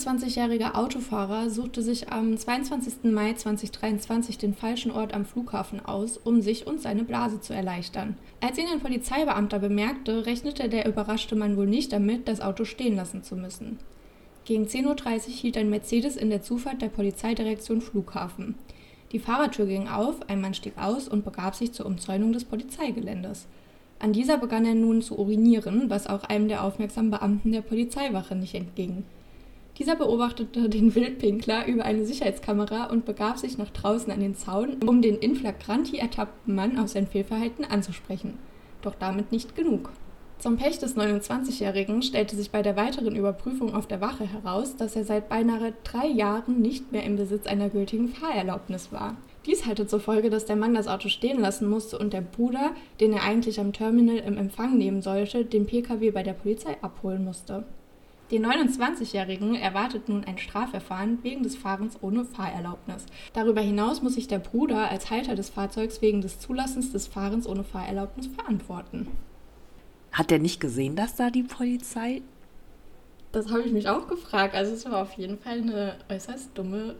29-jährige Autofahrer suchte sich am 22. Mai 2023 den falschen Ort am Flughafen aus, um sich und seine Blase zu erleichtern. Als ihn ein Polizeibeamter bemerkte, rechnete der überraschte Mann wohl nicht damit, das Auto stehen lassen zu müssen. Gegen 10.30 Uhr hielt ein Mercedes in der Zufahrt der Polizeidirektion Flughafen. Die Fahrertür ging auf, ein Mann stieg aus und begab sich zur Umzäunung des Polizeigeländes. An dieser begann er nun zu urinieren, was auch einem der aufmerksamen Beamten der Polizeiwache nicht entging. Dieser beobachtete den Wildpinkler über eine Sicherheitskamera und begab sich nach draußen an den Zaun, um den in flagranti ertappten Mann auf sein Fehlverhalten anzusprechen. Doch damit nicht genug. Zum Pech des 29-Jährigen stellte sich bei der weiteren Überprüfung auf der Wache heraus, dass er seit beinahe drei Jahren nicht mehr im Besitz einer gültigen Fahrerlaubnis war. Dies hatte zur Folge, dass der Mann das Auto stehen lassen musste und der Bruder, den er eigentlich am Terminal im Empfang nehmen sollte, den Pkw bei der Polizei abholen musste. Den 29-Jährigen erwartet nun ein Strafverfahren wegen des Fahrens ohne Fahrerlaubnis. Darüber hinaus muss sich der Bruder als Halter des Fahrzeugs wegen des Zulassens des Fahrens ohne Fahrerlaubnis verantworten. Hat der nicht gesehen, dass da die Polizei? Das habe ich mich auch gefragt. Also es war auf jeden Fall eine äußerst dumme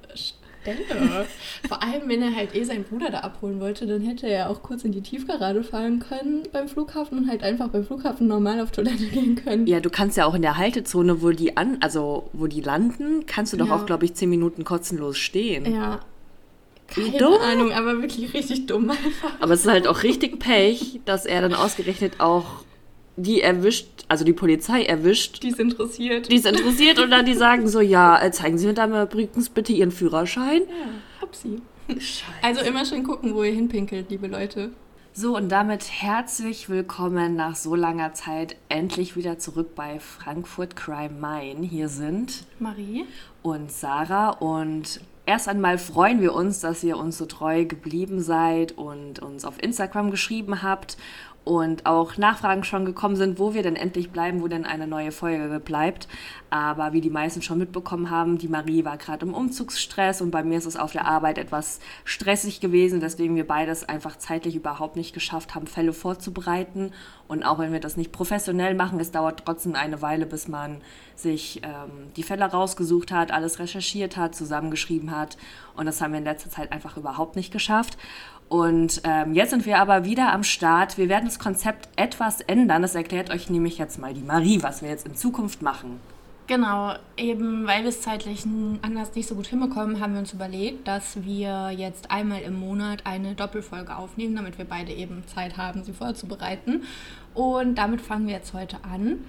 Stelle. Vor allem, wenn er halt eh seinen Bruder da abholen wollte, dann hätte er auch kurz in die Tiefgarage fahren können beim Flughafen und halt einfach beim Flughafen normal auf Toilette gehen können. Ja, du kannst ja auch in der Haltezone, wo die an, also wo die landen, kannst du doch ja. auch, glaube ich, zehn Minuten kotzenlos stehen. Ja, keine dumm. Ahnung, aber wirklich richtig dumm einfach. Aber es ist halt auch richtig Pech, dass er dann ausgerechnet auch die erwischt, also die Polizei erwischt. Die ist interessiert. Die ist interessiert und dann die sagen so, ja, äh, zeigen Sie mir da mal übrigens bitte Ihren Führerschein. Ja, hab sie. Scheiße. Also immer schön gucken, wo ihr hinpinkelt, liebe Leute. So, und damit herzlich willkommen nach so langer Zeit endlich wieder zurück bei Frankfurt Crime Main. Hier sind Marie und Sarah und erst einmal freuen wir uns, dass ihr uns so treu geblieben seid und uns auf Instagram geschrieben habt und auch Nachfragen schon gekommen sind, wo wir denn endlich bleiben, wo denn eine neue Folge bleibt. Aber wie die meisten schon mitbekommen haben, die Marie war gerade im Umzugsstress und bei mir ist es auf der Arbeit etwas stressig gewesen, weswegen wir beides einfach zeitlich überhaupt nicht geschafft haben, Fälle vorzubereiten. Und auch wenn wir das nicht professionell machen, es dauert trotzdem eine Weile, bis man sich ähm, die Fälle rausgesucht hat, alles recherchiert hat, zusammengeschrieben hat. Und das haben wir in letzter Zeit einfach überhaupt nicht geschafft. Und ähm, jetzt sind wir aber wieder am Start. Wir werden das Konzept etwas ändern. Das erklärt euch nämlich jetzt mal die Marie, was wir jetzt in Zukunft machen. Genau, eben weil wir es zeitlich anders nicht so gut hinbekommen, haben wir uns überlegt, dass wir jetzt einmal im Monat eine Doppelfolge aufnehmen, damit wir beide eben Zeit haben, sie vorzubereiten. Und damit fangen wir jetzt heute an.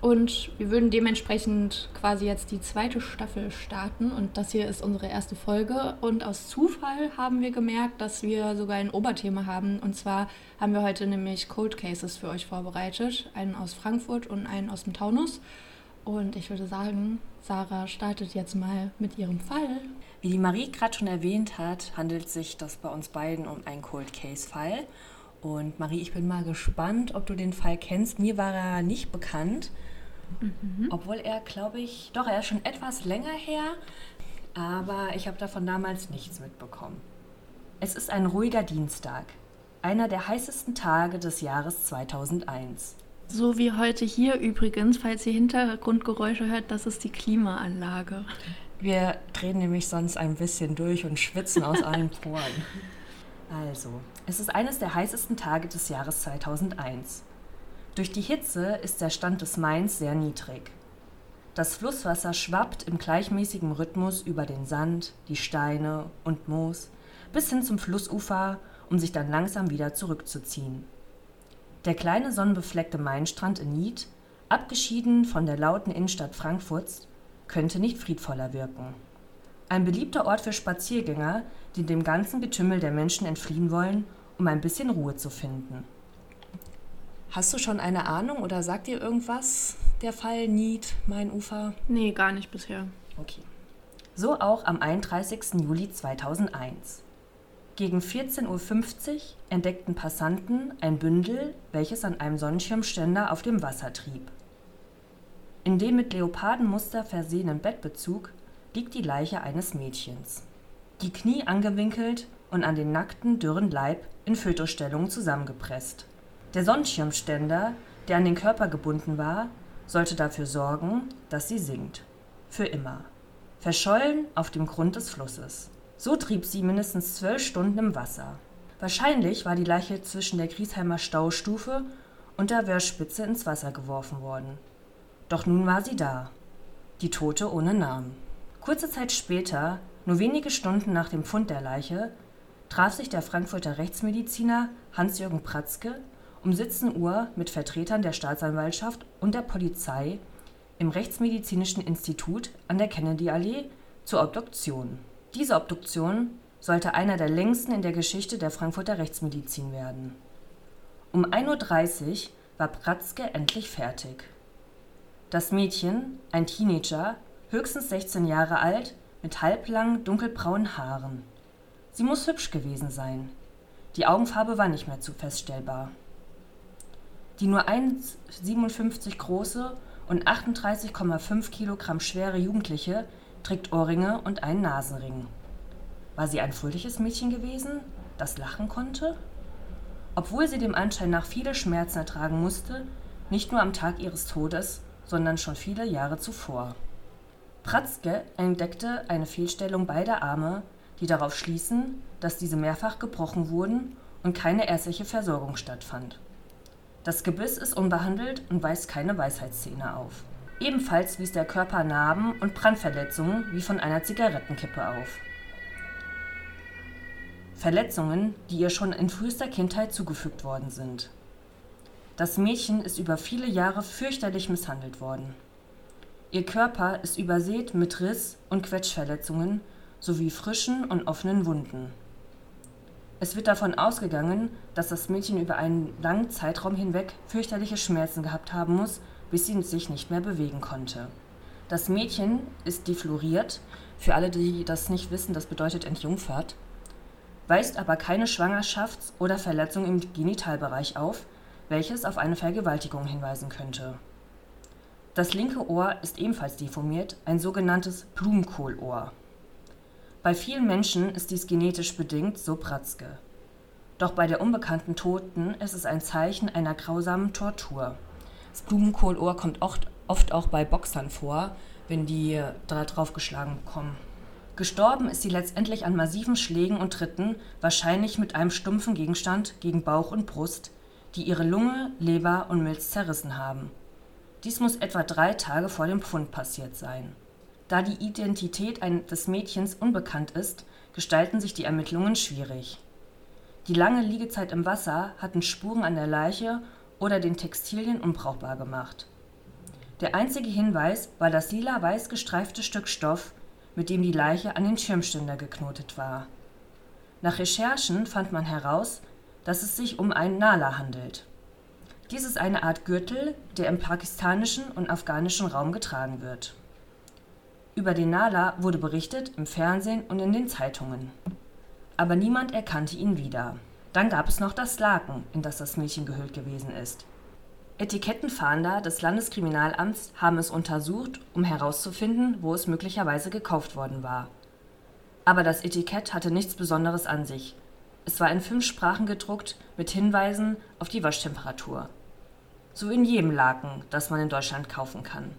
Und wir würden dementsprechend quasi jetzt die zweite Staffel starten. Und das hier ist unsere erste Folge. Und aus Zufall haben wir gemerkt, dass wir sogar ein Oberthema haben. Und zwar haben wir heute nämlich Cold Cases für euch vorbereitet. Einen aus Frankfurt und einen aus dem Taunus. Und ich würde sagen, Sarah startet jetzt mal mit ihrem Fall. Wie die Marie gerade schon erwähnt hat, handelt sich das bei uns beiden um einen Cold Case-Fall. Und Marie, ich bin mal gespannt, ob du den Fall kennst. Mir war er nicht bekannt. Mhm. Obwohl er, glaube ich, doch, er ist schon etwas länger her, aber ich habe davon damals nichts mitbekommen. Es ist ein ruhiger Dienstag, einer der heißesten Tage des Jahres 2001. So wie heute hier übrigens, falls ihr Hintergrundgeräusche hört, das ist die Klimaanlage. Wir drehen nämlich sonst ein bisschen durch und schwitzen aus allen Poren. Also, es ist eines der heißesten Tage des Jahres 2001. Durch die Hitze ist der Stand des Mains sehr niedrig. Das Flusswasser schwappt im gleichmäßigen Rhythmus über den Sand, die Steine und Moos bis hin zum Flussufer, um sich dann langsam wieder zurückzuziehen. Der kleine sonnenbefleckte Mainstrand in Nied, abgeschieden von der lauten Innenstadt Frankfurts, könnte nicht friedvoller wirken. Ein beliebter Ort für Spaziergänger, die dem ganzen Getümmel der Menschen entfliehen wollen, um ein bisschen Ruhe zu finden. Hast du schon eine Ahnung oder sagt dir irgendwas der Fall Nied, mein Ufer? Nee, gar nicht bisher. Okay. So auch am 31. Juli 2001. Gegen 14.50 Uhr entdeckten Passanten ein Bündel, welches an einem Sonnenschirmständer auf dem Wasser trieb. In dem mit Leopardenmuster versehenen Bettbezug liegt die Leiche eines Mädchens. Die Knie angewinkelt und an den nackten, dürren Leib in Fötusstellung zusammengepresst. Der Sonnenschirmständer, der an den Körper gebunden war, sollte dafür sorgen, dass sie sinkt. für immer. Verschollen auf dem Grund des Flusses. So trieb sie mindestens zwölf Stunden im Wasser. Wahrscheinlich war die Leiche zwischen der Griesheimer Staustufe und der Wörspitze ins Wasser geworfen worden. Doch nun war sie da. Die Tote ohne Namen. Kurze Zeit später, nur wenige Stunden nach dem Fund der Leiche, traf sich der Frankfurter Rechtsmediziner Hans-Jürgen Pratzke um 17 Uhr mit Vertretern der Staatsanwaltschaft und der Polizei im Rechtsmedizinischen Institut an der Kennedy-Allee zur Obduktion. Diese Obduktion sollte einer der längsten in der Geschichte der Frankfurter Rechtsmedizin werden. Um 1.30 Uhr war Pratzke endlich fertig. Das Mädchen, ein Teenager, höchstens 16 Jahre alt, mit halblangen dunkelbraunen Haaren. Sie muss hübsch gewesen sein. Die Augenfarbe war nicht mehr zu feststellbar. Die nur 1,57 große und 38,5 Kilogramm schwere Jugendliche trägt Ohrringe und einen Nasenring. War sie ein fröhliches Mädchen gewesen, das lachen konnte? Obwohl sie dem Anschein nach viele Schmerzen ertragen musste, nicht nur am Tag ihres Todes, sondern schon viele Jahre zuvor. Pratzke entdeckte eine Fehlstellung beider Arme, die darauf schließen, dass diese mehrfach gebrochen wurden und keine ärztliche Versorgung stattfand. Das Gebiss ist unbehandelt und weist keine Weisheitszähne auf. Ebenfalls wies der Körper Narben und Brandverletzungen wie von einer Zigarettenkippe auf. Verletzungen, die ihr schon in frühester Kindheit zugefügt worden sind. Das Mädchen ist über viele Jahre fürchterlich misshandelt worden. Ihr Körper ist übersät mit Riss- und Quetschverletzungen sowie frischen und offenen Wunden. Es wird davon ausgegangen, dass das Mädchen über einen langen Zeitraum hinweg fürchterliche Schmerzen gehabt haben muss, bis sie sich nicht mehr bewegen konnte. Das Mädchen ist defloriert, für alle, die das nicht wissen, das bedeutet entjungfert, weist aber keine Schwangerschafts- oder Verletzung im Genitalbereich auf, welches auf eine Vergewaltigung hinweisen könnte. Das linke Ohr ist ebenfalls deformiert, ein sogenanntes Blumenkohlohr. Bei vielen Menschen ist dies genetisch bedingt, so Pratzke. Doch bei der unbekannten Toten ist es ein Zeichen einer grausamen Tortur. Das Blumenkohlohr kommt oft, oft auch bei Boxern vor, wenn die da drauf geschlagen bekommen. Gestorben ist sie letztendlich an massiven Schlägen und Tritten, wahrscheinlich mit einem stumpfen Gegenstand gegen Bauch und Brust, die ihre Lunge, Leber und Milz zerrissen haben. Dies muss etwa drei Tage vor dem Pfund passiert sein. Da die Identität des Mädchens unbekannt ist, gestalten sich die Ermittlungen schwierig. Die lange Liegezeit im Wasser hatten Spuren an der Leiche oder den Textilien unbrauchbar gemacht. Der einzige Hinweis war das lila-weiß gestreifte Stück Stoff, mit dem die Leiche an den Schirmständer geknotet war. Nach Recherchen fand man heraus, dass es sich um einen Nala handelt. Dies ist eine Art Gürtel, der im pakistanischen und afghanischen Raum getragen wird. Über den Nala wurde berichtet im Fernsehen und in den Zeitungen. Aber niemand erkannte ihn wieder. Dann gab es noch das Laken, in das das Mädchen gehüllt gewesen ist. Etikettenfahnder des Landeskriminalamts haben es untersucht, um herauszufinden, wo es möglicherweise gekauft worden war. Aber das Etikett hatte nichts Besonderes an sich. Es war in fünf Sprachen gedruckt mit Hinweisen auf die Waschtemperatur. So in jedem Laken, das man in Deutschland kaufen kann.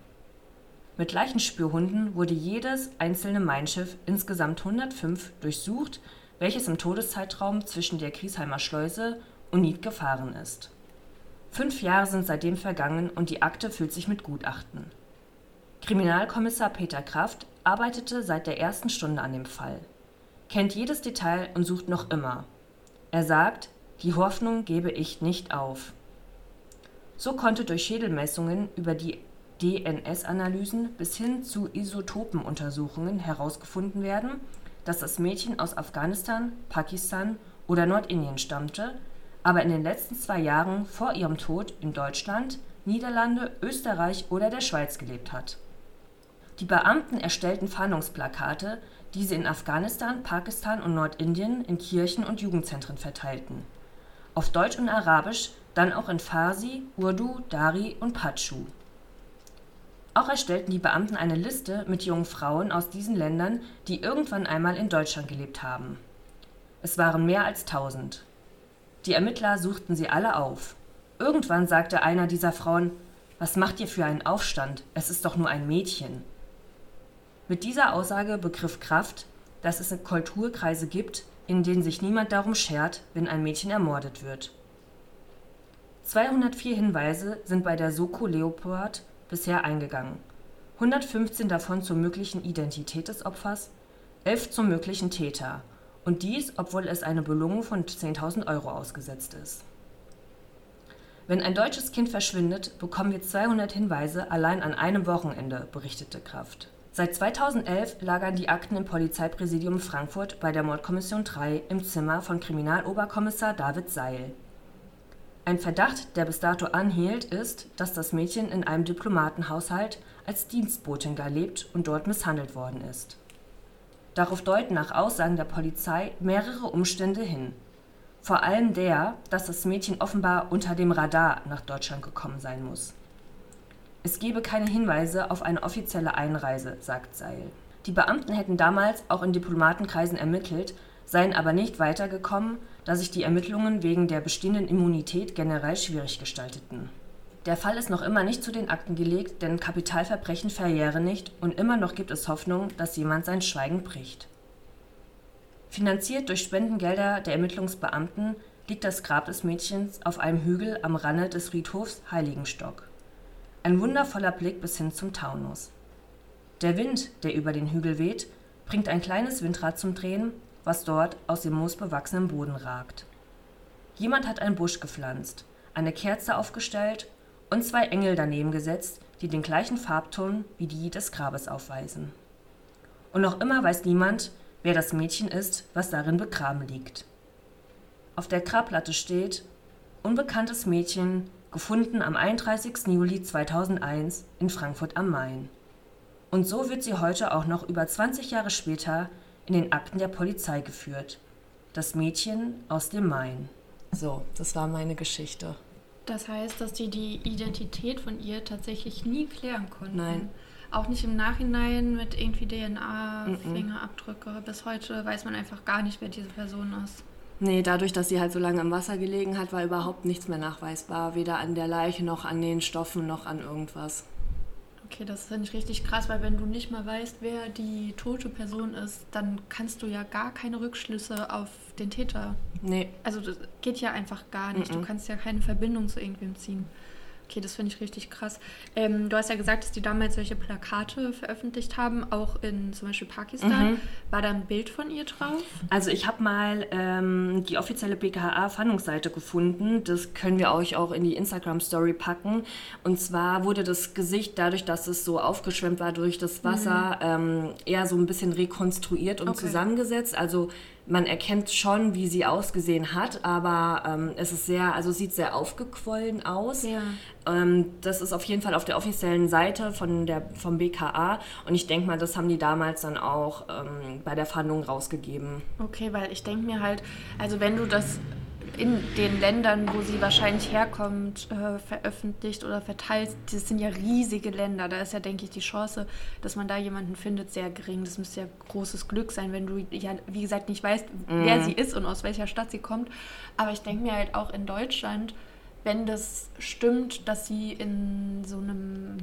Mit Leichenspürhunden wurde jedes einzelne Mein Schiff (insgesamt 105) durchsucht, welches im Todeszeitraum zwischen der Griesheimer Schleuse und Nied gefahren ist. Fünf Jahre sind seitdem vergangen und die Akte füllt sich mit Gutachten. Kriminalkommissar Peter Kraft arbeitete seit der ersten Stunde an dem Fall, kennt jedes Detail und sucht noch immer. Er sagt, die Hoffnung gebe ich nicht auf. So konnte durch Schädelmessungen über die DNS-Analysen bis hin zu Isotopenuntersuchungen herausgefunden werden, dass das Mädchen aus Afghanistan, Pakistan oder Nordindien stammte, aber in den letzten zwei Jahren vor ihrem Tod in Deutschland, Niederlande, Österreich oder der Schweiz gelebt hat. Die Beamten erstellten Fahndungsplakate, die sie in Afghanistan, Pakistan und Nordindien in Kirchen und Jugendzentren verteilten. Auf Deutsch und Arabisch, dann auch in Farsi, Urdu, Dari und Patschu auch erstellten die Beamten eine Liste mit jungen Frauen aus diesen Ländern, die irgendwann einmal in Deutschland gelebt haben. Es waren mehr als tausend. Die Ermittler suchten sie alle auf. Irgendwann sagte einer dieser Frauen: Was macht ihr für einen Aufstand? Es ist doch nur ein Mädchen. Mit dieser Aussage begriff Kraft, dass es Kulturkreise gibt, in denen sich niemand darum schert, wenn ein Mädchen ermordet wird. 204 Hinweise sind bei der Soko Leopard bisher eingegangen, 115 davon zur möglichen Identität des Opfers, 11 zum möglichen Täter und dies, obwohl es eine Belohnung von 10.000 Euro ausgesetzt ist. Wenn ein deutsches Kind verschwindet, bekommen wir 200 Hinweise allein an einem Wochenende, berichtete Kraft. Seit 2011 lagern die Akten im Polizeipräsidium Frankfurt bei der Mordkommission 3 im Zimmer von Kriminaloberkommissar David Seil. Ein Verdacht, der bis dato anhielt, ist, dass das Mädchen in einem Diplomatenhaushalt als Dienstbotin gar lebt und dort misshandelt worden ist. Darauf deuten nach Aussagen der Polizei mehrere Umstände hin. Vor allem der, dass das Mädchen offenbar unter dem Radar nach Deutschland gekommen sein muss. Es gebe keine Hinweise auf eine offizielle Einreise, sagt Seil. Die Beamten hätten damals auch in Diplomatenkreisen ermittelt, seien aber nicht weitergekommen, da sich die Ermittlungen wegen der bestehenden Immunität generell schwierig gestalteten. Der Fall ist noch immer nicht zu den Akten gelegt, denn Kapitalverbrechen verjähren nicht und immer noch gibt es Hoffnung, dass jemand sein Schweigen bricht. Finanziert durch Spendengelder der Ermittlungsbeamten liegt das Grab des Mädchens auf einem Hügel am Rande des Friedhofs Heiligenstock. Ein wundervoller Blick bis hin zum Taunus. Der Wind, der über den Hügel weht, bringt ein kleines Windrad zum Drehen, was dort aus dem moosbewachsenen Boden ragt. Jemand hat einen Busch gepflanzt, eine Kerze aufgestellt und zwei Engel daneben gesetzt, die den gleichen Farbton wie die des Grabes aufweisen. Und noch immer weiß niemand, wer das Mädchen ist, was darin begraben liegt. Auf der Grabplatte steht Unbekanntes Mädchen, gefunden am 31. Juli 2001 in Frankfurt am Main. Und so wird sie heute auch noch über 20 Jahre später in den Akten der Polizei geführt. Das Mädchen aus dem Main. So, das war meine Geschichte. Das heißt, dass die die Identität von ihr tatsächlich nie klären konnten. Nein. Auch nicht im Nachhinein mit irgendwie DNA, mm -mm. Fingerabdrücke. Bis heute weiß man einfach gar nicht, wer diese Person ist. Nee, dadurch, dass sie halt so lange im Wasser gelegen hat, war überhaupt nichts mehr nachweisbar. Weder an der Leiche noch an den Stoffen noch an irgendwas. Okay, das finde ich richtig krass, weil wenn du nicht mal weißt, wer die tote Person ist, dann kannst du ja gar keine Rückschlüsse auf den Täter. Nee. Also das geht ja einfach gar nicht. Mm -mm. Du kannst ja keine Verbindung zu irgendwem ziehen. Okay, das finde ich richtig krass. Ähm, du hast ja gesagt, dass die damals solche Plakate veröffentlicht haben, auch in zum Beispiel Pakistan. Mhm. War da ein Bild von ihr drauf? Also ich habe mal ähm, die offizielle BKA-Fahndungsseite gefunden. Das können wir euch auch in die Instagram-Story packen. Und zwar wurde das Gesicht, dadurch, dass es so aufgeschwemmt war durch das Wasser, mhm. ähm, eher so ein bisschen rekonstruiert und okay. zusammengesetzt. Also man erkennt schon, wie sie ausgesehen hat, aber ähm, es ist sehr, also sieht sehr aufgequollen aus. Ja. Ähm, das ist auf jeden Fall auf der offiziellen Seite von der, vom BKA und ich denke mal, das haben die damals dann auch ähm, bei der Fahndung rausgegeben. Okay, weil ich denke mir halt, also wenn du das in den Ländern, wo sie wahrscheinlich herkommt, äh, veröffentlicht oder verteilt. Das sind ja riesige Länder. Da ist ja, denke ich, die Chance, dass man da jemanden findet, sehr gering. Das müsste ja großes Glück sein, wenn du ja, wie gesagt, nicht weißt, mhm. wer sie ist und aus welcher Stadt sie kommt. Aber ich denke mir halt auch in Deutschland, wenn das stimmt, dass sie in so einem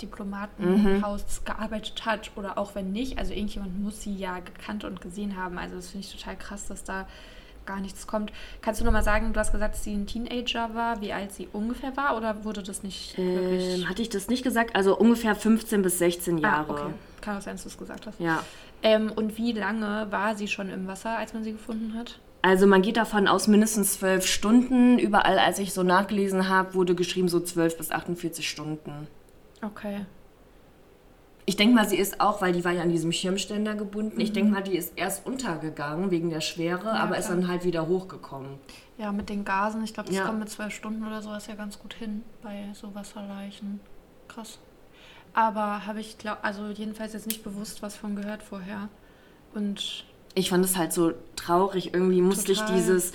Diplomatenhaus mhm. gearbeitet hat oder auch wenn nicht, also irgendjemand muss sie ja gekannt und gesehen haben. Also das finde ich total krass, dass da gar nichts kommt. Kannst du noch mal sagen, du hast gesagt, dass sie ein Teenager war, wie alt sie ungefähr war oder wurde das nicht ähm, Hatte ich das nicht gesagt? Also ungefähr 15 bis 16 ah, Jahre. Ah, okay. Kann auch sein, dass du es gesagt hast. Ja. Ähm, und wie lange war sie schon im Wasser, als man sie gefunden hat? Also man geht davon aus, mindestens zwölf Stunden. Überall, als ich so nachgelesen habe, wurde geschrieben so 12 bis 48 Stunden. Okay. Ich denke mal, sie ist auch, weil die war ja an diesem Schirmständer gebunden, mhm. ich denke mal, die ist erst untergegangen wegen der Schwere, ja, aber klar. ist dann halt wieder hochgekommen. Ja, mit den Gasen, ich glaube, das ja. kommt mit zwölf Stunden oder sowas ja ganz gut hin bei so Wasserleichen. Krass. Aber habe ich, glaub, also jedenfalls jetzt nicht bewusst was von gehört vorher. Und. Ich fand es halt so traurig. Irgendwie musste ich dieses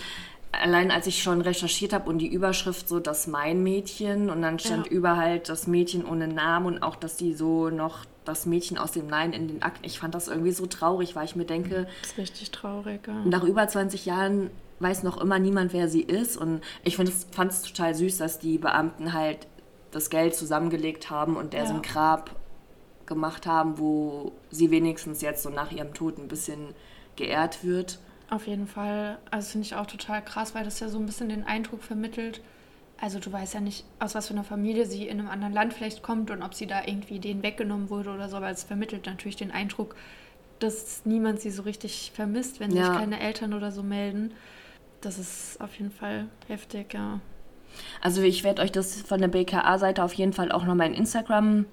allein als ich schon recherchiert habe und die Überschrift so das mein Mädchen und dann stand ja. über halt das Mädchen ohne Namen und auch, dass die so noch das Mädchen aus dem Nein in den Akten. Ich fand das irgendwie so traurig, weil ich mir denke, das ist richtig traurig. Ja. Nach über 20 Jahren weiß noch immer niemand, wer sie ist und ich fand es total süß, dass die Beamten halt das Geld zusammengelegt haben und der ja. so ein Grab gemacht haben, wo sie wenigstens jetzt so nach ihrem Tod ein bisschen geehrt wird. Auf jeden Fall. Also finde ich auch total krass, weil das ja so ein bisschen den Eindruck vermittelt. Also du weißt ja nicht, aus was für einer Familie sie in einem anderen Land vielleicht kommt und ob sie da irgendwie denen weggenommen wurde oder so, aber es vermittelt natürlich den Eindruck, dass niemand sie so richtig vermisst, wenn ja. sich keine Eltern oder so melden. Das ist auf jeden Fall heftig, ja. Also ich werde euch das von der BKA-Seite auf jeden Fall auch nochmal in Instagram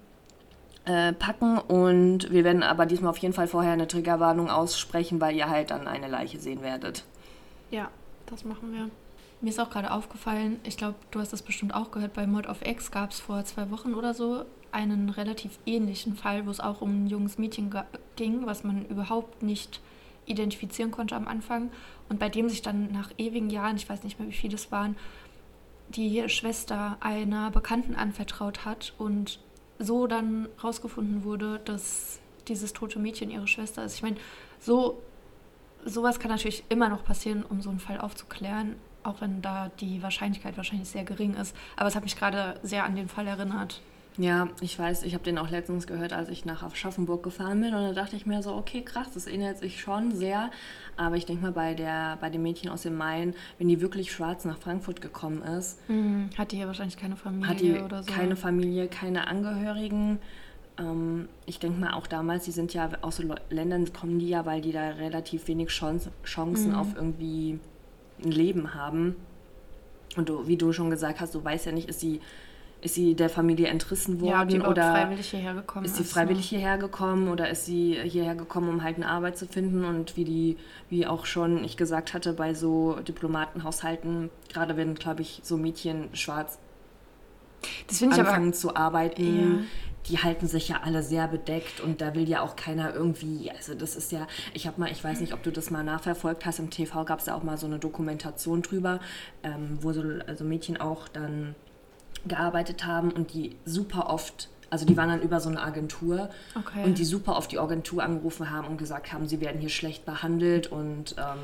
äh, packen und wir werden aber diesmal auf jeden Fall vorher eine Triggerwarnung aussprechen, weil ihr halt dann eine Leiche sehen werdet. Ja, das machen wir. Mir ist auch gerade aufgefallen, ich glaube, du hast das bestimmt auch gehört, bei Mod of X gab es vor zwei Wochen oder so einen relativ ähnlichen Fall, wo es auch um ein junges Mädchen ging, was man überhaupt nicht identifizieren konnte am Anfang und bei dem sich dann nach ewigen Jahren, ich weiß nicht mehr wie viele es waren, die Schwester einer Bekannten anvertraut hat und so dann rausgefunden wurde, dass dieses tote Mädchen ihre Schwester ist. Ich meine, so sowas kann natürlich immer noch passieren, um so einen Fall aufzuklären, auch wenn da die Wahrscheinlichkeit wahrscheinlich sehr gering ist. Aber es hat mich gerade sehr an den Fall erinnert. Ja, ich weiß, ich habe den auch letztens gehört, als ich nach Aschaffenburg gefahren bin. Und da dachte ich mir so, okay, krass, das ähnelt sich schon sehr. Aber ich denke mal, bei, der, bei dem Mädchen aus dem Main, wenn die wirklich schwarz nach Frankfurt gekommen ist. Mhm. Hat die hier wahrscheinlich keine Familie hat die oder so. Keine Familie, keine Angehörigen. Ähm, ich denke mal auch damals, die sind ja aus so Ländern kommen die ja, weil die da relativ wenig Chance, Chancen mhm. auf irgendwie ein Leben haben. Und du, wie du schon gesagt hast, du weißt ja nicht, ist sie ist sie der Familie entrissen worden ja, oder freiwillig hierher gekommen ist sie freiwillig ne? hierher gekommen oder ist sie hierher gekommen, um halt eine Arbeit zu finden und wie die, wie auch schon ich gesagt hatte, bei so Diplomatenhaushalten, gerade wenn, glaube ich, so Mädchen schwarz anfangen aber, zu arbeiten, ja. Die halten sich ja alle sehr bedeckt und da will ja auch keiner irgendwie, also das ist ja, ich habe mal, ich weiß nicht, ob du das mal nachverfolgt hast, im TV gab es ja auch mal so eine Dokumentation drüber, ähm, wo so also Mädchen auch dann gearbeitet haben und die super oft, also die waren dann über so eine Agentur okay. und die super oft die Agentur angerufen haben und gesagt haben, sie werden hier schlecht behandelt und ähm,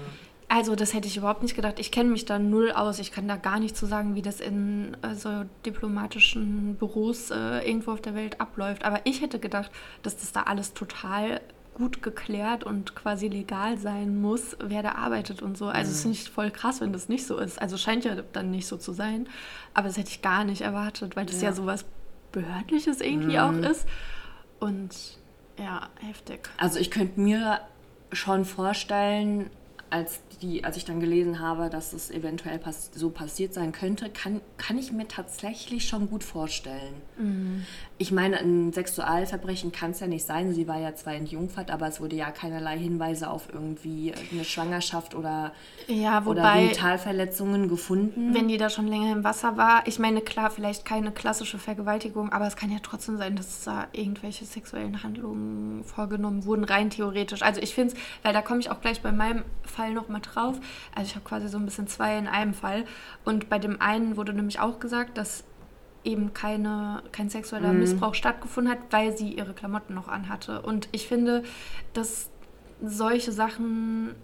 also das hätte ich überhaupt nicht gedacht. Ich kenne mich da null aus. Ich kann da gar nicht zu so sagen, wie das in äh, so diplomatischen Büros äh, irgendwo auf der Welt abläuft. Aber ich hätte gedacht, dass das da alles total gut geklärt und quasi legal sein muss, wer da arbeitet und so. Also es mhm. ist nicht voll krass, wenn das nicht so ist. Also scheint ja dann nicht so zu sein. Aber das hätte ich gar nicht erwartet, weil das ja, ja sowas Behördliches irgendwie mhm. auch ist. Und ja, heftig. Also ich könnte mir schon vorstellen, als, die, als ich dann gelesen habe, dass es eventuell pass so passiert sein könnte, kann, kann ich mir tatsächlich schon gut vorstellen. Mhm. Ich meine, ein Sexualverbrechen kann es ja nicht sein. Sie war ja zwar entjungfert, aber es wurde ja keinerlei Hinweise auf irgendwie eine Schwangerschaft oder, ja, wobei, oder Genitalverletzungen gefunden. Wenn die da schon länger im Wasser war, ich meine, klar, vielleicht keine klassische Vergewaltigung, aber es kann ja trotzdem sein, dass da irgendwelche sexuellen Handlungen vorgenommen wurden, rein theoretisch. Also ich finde es, weil da komme ich auch gleich bei meinem Fall nochmal drauf. Also ich habe quasi so ein bisschen zwei in einem Fall. Und bei dem einen wurde nämlich auch gesagt, dass eben keine, kein sexueller mhm. Missbrauch stattgefunden hat, weil sie ihre Klamotten noch anhatte. Und ich finde, dass solche Sachen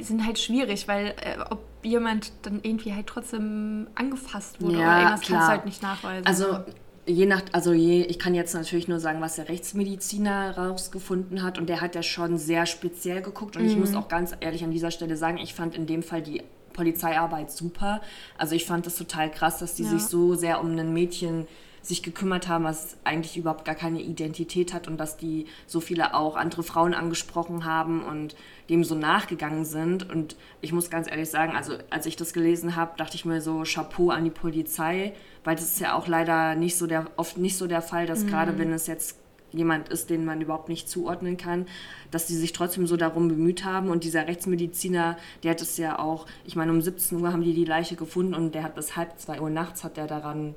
sind halt schwierig, weil äh, ob jemand dann irgendwie halt trotzdem angefasst wurde ja, oder irgendwas klar. kannst du halt nicht nachweisen. Also je nach, also je, ich kann jetzt natürlich nur sagen, was der Rechtsmediziner rausgefunden hat und der hat ja schon sehr speziell geguckt und mhm. ich muss auch ganz ehrlich an dieser Stelle sagen, ich fand in dem Fall die Polizeiarbeit super. Also ich fand das total krass, dass die ja. sich so sehr um ein Mädchen sich gekümmert haben, was eigentlich überhaupt gar keine Identität hat und dass die so viele auch andere Frauen angesprochen haben und dem so nachgegangen sind. Und ich muss ganz ehrlich sagen, also als ich das gelesen habe, dachte ich mir so Chapeau an die Polizei, weil das ist ja auch leider nicht so der oft nicht so der Fall, dass mhm. gerade wenn es jetzt jemand ist, den man überhaupt nicht zuordnen kann, dass die sich trotzdem so darum bemüht haben. Und dieser Rechtsmediziner, der hat es ja auch, ich meine, um 17 Uhr haben die die Leiche gefunden und der hat bis halb zwei Uhr nachts hat der daran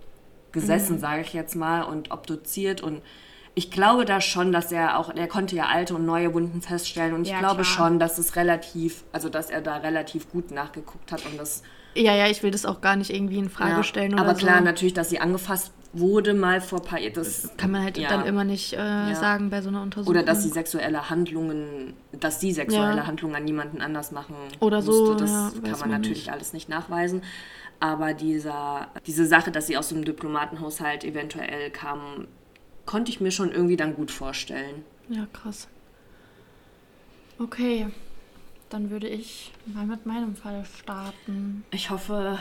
gesessen, mhm. sage ich jetzt mal, und obduziert und ich glaube da schon, dass er auch, er konnte ja alte und neue Wunden feststellen und ich ja, glaube klar. schon, dass es relativ, also dass er da relativ gut nachgeguckt hat und das. Ja, ja, ich will das auch gar nicht irgendwie in Frage ja, stellen oder Aber klar, so. natürlich, dass sie angefasst wurde mal vor ein paar Jahren. Das kann man halt ja. dann immer nicht äh, ja. sagen bei so einer Untersuchung. Oder dass sie sexuelle Handlungen, dass sie sexuelle ja. Handlungen an niemanden anders machen Oder musste. so. Das kann man natürlich nicht. alles nicht nachweisen. Aber dieser, diese Sache, dass sie aus einem Diplomatenhaushalt eventuell kam, konnte ich mir schon irgendwie dann gut vorstellen. Ja, krass. Okay, dann würde ich mal mit meinem Fall starten. Ich hoffe,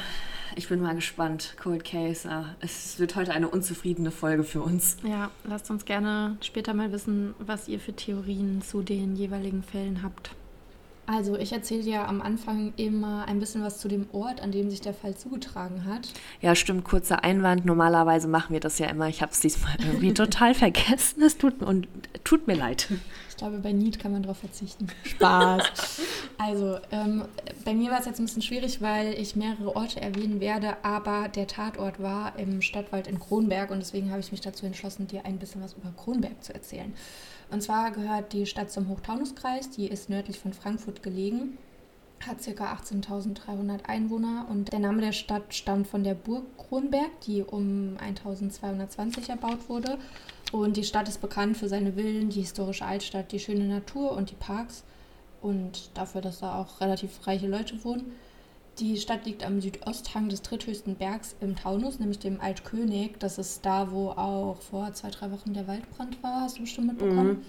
ich bin mal gespannt. Cold Case, es wird heute eine unzufriedene Folge für uns. Ja, lasst uns gerne später mal wissen, was ihr für Theorien zu den jeweiligen Fällen habt. Also, ich erzähle dir am Anfang immer ein bisschen was zu dem Ort, an dem sich der Fall zugetragen hat. Ja, stimmt. Kurzer Einwand. Normalerweise machen wir das ja immer. Ich habe es diesmal irgendwie total vergessen. Es tut, und, tut mir leid. Ich glaube, bei Need kann man darauf verzichten. Spaß. also, ähm, bei mir war es jetzt ein bisschen schwierig, weil ich mehrere Orte erwähnen werde, aber der Tatort war im Stadtwald in Kronberg und deswegen habe ich mich dazu entschlossen, dir ein bisschen was über Kronberg zu erzählen. Und zwar gehört die Stadt zum Hochtaunuskreis, die ist nördlich von Frankfurt gelegen, hat ca. 18.300 Einwohner und der Name der Stadt stammt von der Burg Kronberg, die um 1220 erbaut wurde. Und die Stadt ist bekannt für seine Villen, die historische Altstadt, die schöne Natur und die Parks und dafür, dass da auch relativ reiche Leute wohnen. Die Stadt liegt am Südosthang des dritthöchsten Bergs im Taunus, nämlich dem Altkönig. Das ist da, wo auch vor zwei, drei Wochen der Waldbrand war, hast du bestimmt mitbekommen. Mhm.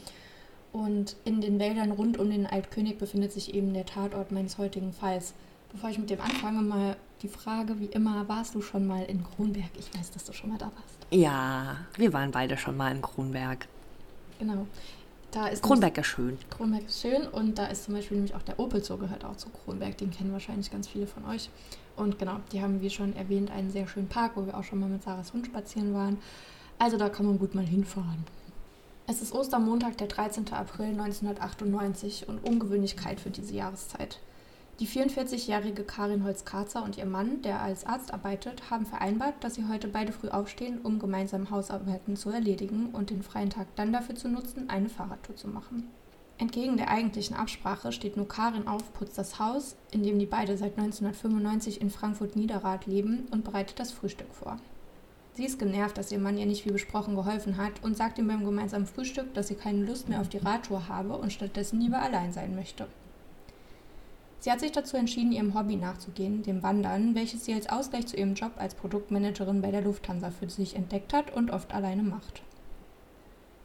Und in den Wäldern rund um den Altkönig befindet sich eben der Tatort meines heutigen Falls. Bevor ich mit dem anfange, mal die Frage, wie immer, warst du schon mal in Kronberg? Ich weiß, dass du schon mal da warst. Ja, wir waren beide schon mal in Kronberg. Genau. Da ist Kronberg ist schön. Kronberg ist schön und da ist zum Beispiel nämlich auch der Opel Zoo gehört auch zu Kronberg. Den kennen wahrscheinlich ganz viele von euch. Und genau, die haben, wie schon erwähnt, einen sehr schönen Park, wo wir auch schon mal mit Sarahs Hund spazieren waren. Also da kann man gut mal hinfahren. Es ist Ostermontag, der 13. April 1998 und ungewöhnlich kalt für diese Jahreszeit. Die 44-jährige Karin Holz-Karzer und ihr Mann, der als Arzt arbeitet, haben vereinbart, dass sie heute beide früh aufstehen, um gemeinsam Hausarbeiten zu erledigen und den freien Tag dann dafür zu nutzen, eine Fahrradtour zu machen. Entgegen der eigentlichen Absprache steht nur Karin auf, putzt das Haus, in dem die beide seit 1995 in Frankfurt-Niederrad leben, und bereitet das Frühstück vor. Sie ist genervt, dass ihr Mann ihr nicht wie besprochen geholfen hat und sagt ihm beim gemeinsamen Frühstück, dass sie keine Lust mehr auf die Radtour habe und stattdessen lieber allein sein möchte. Sie hat sich dazu entschieden, ihrem Hobby nachzugehen, dem Wandern, welches sie als Ausgleich zu ihrem Job als Produktmanagerin bei der Lufthansa für sich entdeckt hat und oft alleine macht.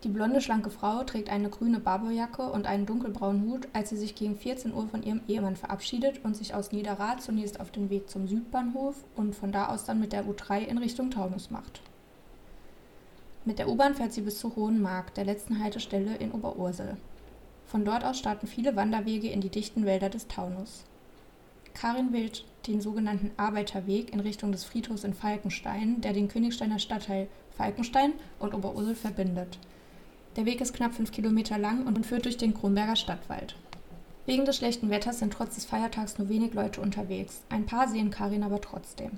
Die blonde, schlanke Frau trägt eine grüne Barberjacke und einen dunkelbraunen Hut, als sie sich gegen 14 Uhr von ihrem Ehemann verabschiedet und sich aus Niederrad zunächst auf den Weg zum Südbahnhof und von da aus dann mit der U3 in Richtung Taunus macht. Mit der U-Bahn fährt sie bis zur Hohen Mark, der letzten Haltestelle in Oberursel. Von dort aus starten viele Wanderwege in die dichten Wälder des Taunus. Karin wählt den sogenannten Arbeiterweg in Richtung des Friedhofs in Falkenstein, der den Königsteiner Stadtteil Falkenstein und Oberursel verbindet. Der Weg ist knapp fünf Kilometer lang und führt durch den Kronberger Stadtwald. Wegen des schlechten Wetters sind trotz des Feiertags nur wenig Leute unterwegs. Ein paar sehen Karin aber trotzdem.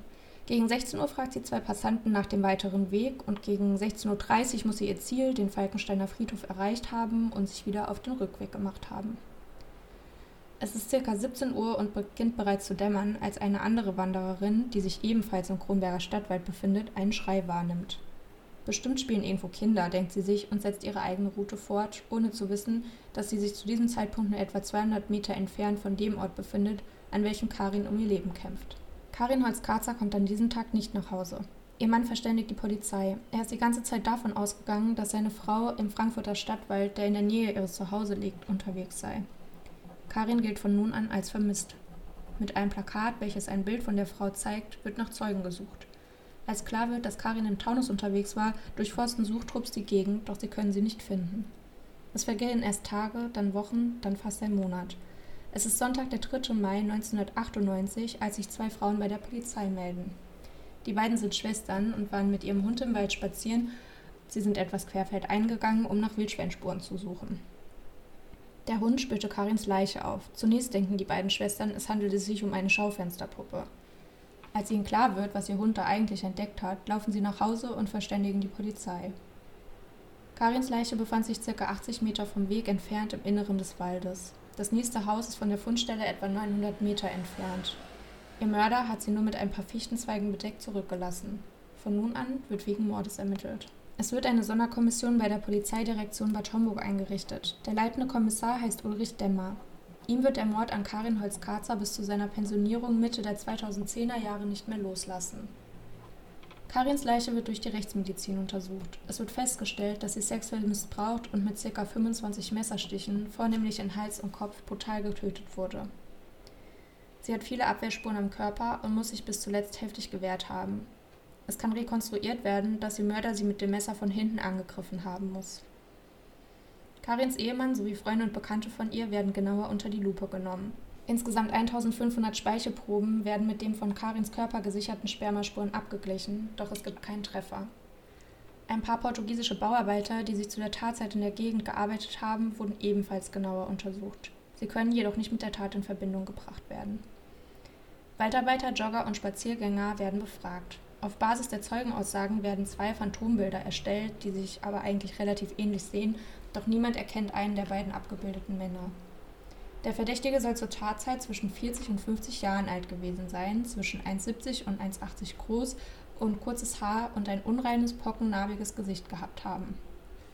Gegen 16 Uhr fragt sie zwei Passanten nach dem weiteren Weg und gegen 16.30 Uhr muss sie ihr Ziel, den Falkensteiner Friedhof, erreicht haben und sich wieder auf den Rückweg gemacht haben. Es ist circa 17 Uhr und beginnt bereits zu dämmern, als eine andere Wandererin, die sich ebenfalls im Kronberger Stadtwald befindet, einen Schrei wahrnimmt. Bestimmt spielen irgendwo Kinder, denkt sie sich und setzt ihre eigene Route fort, ohne zu wissen, dass sie sich zu diesem Zeitpunkt nur etwa 200 Meter entfernt von dem Ort befindet, an welchem Karin um ihr Leben kämpft. Karin Holz-Karzer kommt an diesem Tag nicht nach Hause. Ihr Mann verständigt die Polizei. Er ist die ganze Zeit davon ausgegangen, dass seine Frau im Frankfurter Stadtwald, der in der Nähe ihres Zuhause liegt, unterwegs sei. Karin gilt von nun an als vermisst. Mit einem Plakat, welches ein Bild von der Frau zeigt, wird nach Zeugen gesucht. Als klar wird, dass Karin im Taunus unterwegs war, durchforsten Suchtrupps die Gegend, doch sie können sie nicht finden. Es vergehen erst Tage, dann Wochen, dann fast ein Monat. Es ist Sonntag, der 3. Mai 1998, als sich zwei Frauen bei der Polizei melden. Die beiden sind Schwestern und waren mit ihrem Hund im Wald spazieren. Sie sind etwas querfeld eingegangen, um nach Wildschweinspuren zu suchen. Der Hund spürte Karins Leiche auf. Zunächst denken die beiden Schwestern, es handelte sich um eine Schaufensterpuppe. Als ihnen klar wird, was ihr Hund da eigentlich entdeckt hat, laufen sie nach Hause und verständigen die Polizei. Karins Leiche befand sich ca. 80 Meter vom Weg entfernt im Inneren des Waldes. Das nächste Haus ist von der Fundstelle etwa 900 Meter entfernt. Ihr Mörder hat sie nur mit ein paar Fichtenzweigen bedeckt zurückgelassen. Von nun an wird wegen Mordes ermittelt. Es wird eine Sonderkommission bei der Polizeidirektion Bad Homburg eingerichtet. Der leitende Kommissar heißt Ulrich Demmer. Ihm wird der Mord an Karin Holz-Karzer bis zu seiner Pensionierung Mitte der 2010er Jahre nicht mehr loslassen. Karins Leiche wird durch die Rechtsmedizin untersucht. Es wird festgestellt, dass sie sexuell missbraucht und mit ca. 25 Messerstichen, vornehmlich in Hals und Kopf, brutal getötet wurde. Sie hat viele Abwehrspuren am Körper und muss sich bis zuletzt heftig gewehrt haben. Es kann rekonstruiert werden, dass ihr Mörder sie mit dem Messer von hinten angegriffen haben muss. Karins Ehemann sowie Freunde und Bekannte von ihr werden genauer unter die Lupe genommen. Insgesamt 1500 Speichelproben werden mit den von Karins Körper gesicherten Spermaspuren abgeglichen, doch es gibt keinen Treffer. Ein paar portugiesische Bauarbeiter, die sich zu der Tatzeit in der Gegend gearbeitet haben, wurden ebenfalls genauer untersucht. Sie können jedoch nicht mit der Tat in Verbindung gebracht werden. Waldarbeiter, Jogger und Spaziergänger werden befragt. Auf Basis der Zeugenaussagen werden zwei Phantombilder erstellt, die sich aber eigentlich relativ ähnlich sehen, doch niemand erkennt einen der beiden abgebildeten Männer. Der Verdächtige soll zur Tatzeit zwischen 40 und 50 Jahren alt gewesen sein, zwischen 1,70 und 1,80 groß und kurzes Haar und ein unreines, pockennarbiges Gesicht gehabt haben.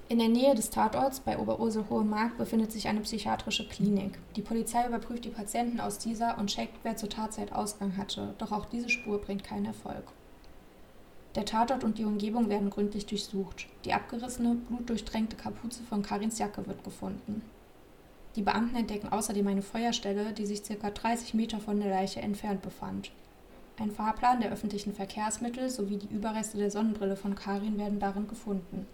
In der Nähe des Tatorts bei Oberursel Hohe Mark befindet sich eine psychiatrische Klinik. Die Polizei überprüft die Patienten aus dieser und checkt, wer zur Tatzeit Ausgang hatte, doch auch diese Spur bringt keinen Erfolg. Der Tatort und die Umgebung werden gründlich durchsucht. Die abgerissene, blutdurchtränkte Kapuze von Karins Jacke wird gefunden. Die Beamten entdecken außerdem eine Feuerstelle, die sich ca. 30 Meter von der Leiche entfernt befand. Ein Fahrplan der öffentlichen Verkehrsmittel sowie die Überreste der Sonnenbrille von Karin werden darin gefunden.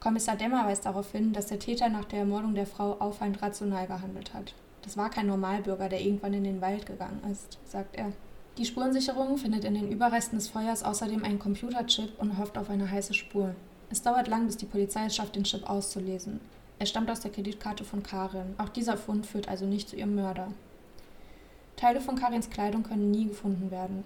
Kommissar Demmer weist darauf hin, dass der Täter nach der Ermordung der Frau auffallend rational gehandelt hat. Das war kein Normalbürger, der irgendwann in den Wald gegangen ist, sagt er. Die Spurensicherung findet in den Überresten des Feuers außerdem einen Computerchip und hofft auf eine heiße Spur. Es dauert lang, bis die Polizei es schafft, den Chip auszulesen. Er stammt aus der Kreditkarte von Karin. Auch dieser Fund führt also nicht zu ihrem Mörder. Teile von Karins Kleidung können nie gefunden werden.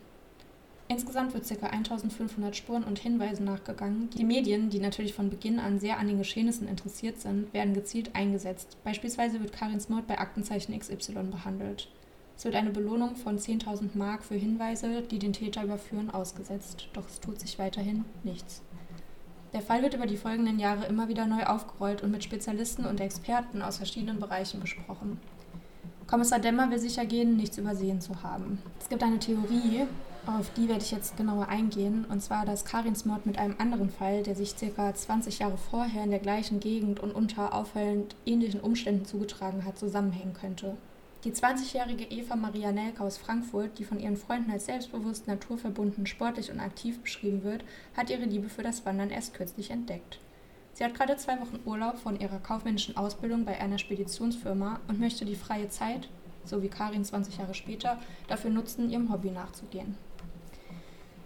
Insgesamt wird ca. 1500 Spuren und Hinweisen nachgegangen. Die Medien, die natürlich von Beginn an sehr an den Geschehnissen interessiert sind, werden gezielt eingesetzt. Beispielsweise wird Karins Mord bei Aktenzeichen XY behandelt. Es wird eine Belohnung von 10.000 Mark für Hinweise, die den Täter überführen, ausgesetzt. Doch es tut sich weiterhin nichts. Der Fall wird über die folgenden Jahre immer wieder neu aufgerollt und mit Spezialisten und Experten aus verschiedenen Bereichen besprochen. Kommissar Demmer will sicher gehen, nichts übersehen zu haben. Es gibt eine Theorie, auf die werde ich jetzt genauer eingehen, und zwar, dass Karins Mord mit einem anderen Fall, der sich ca. 20 Jahre vorher in der gleichen Gegend und unter auffallend ähnlichen Umständen zugetragen hat, zusammenhängen könnte. Die 20-jährige Eva Maria Nelke aus Frankfurt, die von ihren Freunden als selbstbewusst, naturverbunden, sportlich und aktiv beschrieben wird, hat ihre Liebe für das Wandern erst kürzlich entdeckt. Sie hat gerade zwei Wochen Urlaub von ihrer kaufmännischen Ausbildung bei einer Speditionsfirma und möchte die freie Zeit, so wie Karin 20 Jahre später, dafür nutzen, ihrem Hobby nachzugehen.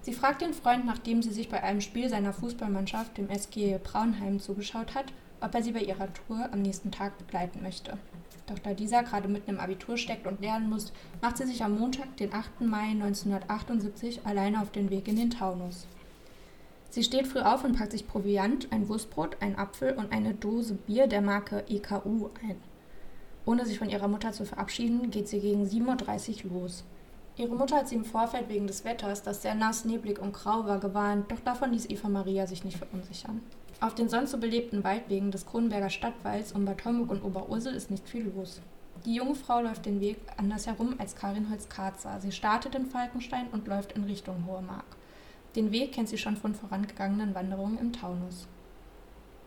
Sie fragt den Freund, nachdem sie sich bei einem Spiel seiner Fußballmannschaft, dem SG Braunheim, zugeschaut hat, ob er sie bei ihrer Tour am nächsten Tag begleiten möchte. Doch da dieser gerade mitten im Abitur steckt und lernen muss, macht sie sich am Montag, den 8. Mai 1978, alleine auf den Weg in den Taunus. Sie steht früh auf und packt sich Proviant, ein Wurstbrot, einen Apfel und eine Dose Bier der Marke EKU ein. Ohne sich von ihrer Mutter zu verabschieden, geht sie gegen 7.30 Uhr los. Ihre Mutter hat sie im Vorfeld wegen des Wetters, das sehr nass, neblig und grau war, gewarnt, doch davon ließ Eva Maria sich nicht verunsichern. Auf den sonst so belebten Waldwegen des Kronenberger Stadtwalds um Bad Homburg und Oberursel ist nicht viel los. Die junge Frau läuft den Weg anders herum als Karin Holz-Karzer. Sie startet in Falkenstein und läuft in Richtung Hohe Mark. Den Weg kennt sie schon von vorangegangenen Wanderungen im Taunus.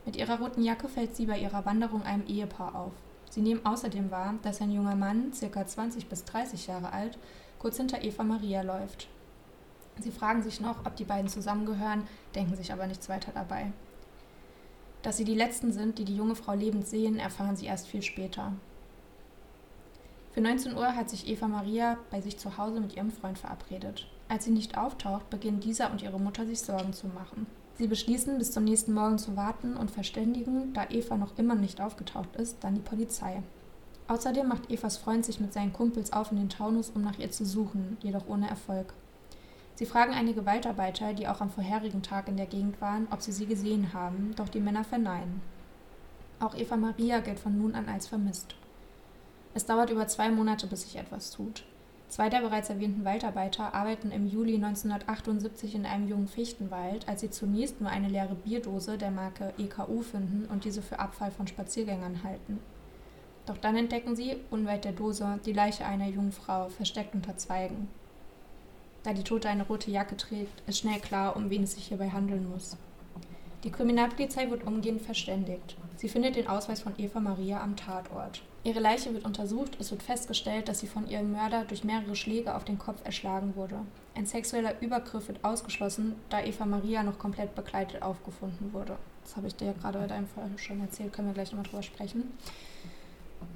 Mit ihrer roten Jacke fällt sie bei ihrer Wanderung einem Ehepaar auf. Sie nehmen außerdem wahr, dass ein junger Mann, ca. 20 bis 30 Jahre alt, kurz hinter Eva Maria läuft. Sie fragen sich noch, ob die beiden zusammengehören, denken sich aber nichts weiter dabei. Dass sie die Letzten sind, die die junge Frau lebend sehen, erfahren sie erst viel später. Für 19 Uhr hat sich Eva Maria bei sich zu Hause mit ihrem Freund verabredet. Als sie nicht auftaucht, beginnen dieser und ihre Mutter sich Sorgen zu machen. Sie beschließen, bis zum nächsten Morgen zu warten und verständigen, da Eva noch immer nicht aufgetaucht ist, dann die Polizei. Außerdem macht Evas Freund sich mit seinen Kumpels auf in den Taunus, um nach ihr zu suchen, jedoch ohne Erfolg. Sie fragen einige Waldarbeiter, die auch am vorherigen Tag in der Gegend waren, ob sie sie gesehen haben, doch die Männer verneinen. Auch Eva Maria gilt von nun an als vermisst. Es dauert über zwei Monate, bis sich etwas tut. Zwei der bereits erwähnten Waldarbeiter arbeiten im Juli 1978 in einem jungen Fichtenwald, als sie zunächst nur eine leere Bierdose der Marke EKU finden und diese für Abfall von Spaziergängern halten. Doch dann entdecken sie, unweit der Dose, die Leiche einer jungen Frau, versteckt unter Zweigen. Da die Tote eine rote Jacke trägt, ist schnell klar, um wen es sich hierbei handeln muss. Die Kriminalpolizei wird umgehend verständigt. Sie findet den Ausweis von Eva Maria am Tatort. Ihre Leiche wird untersucht, es wird festgestellt, dass sie von ihrem Mörder durch mehrere Schläge auf den Kopf erschlagen wurde. Ein sexueller Übergriff wird ausgeschlossen, da Eva Maria noch komplett bekleidet aufgefunden wurde. Das habe ich dir ja gerade deinem Fall schon erzählt, können wir gleich nochmal drüber sprechen.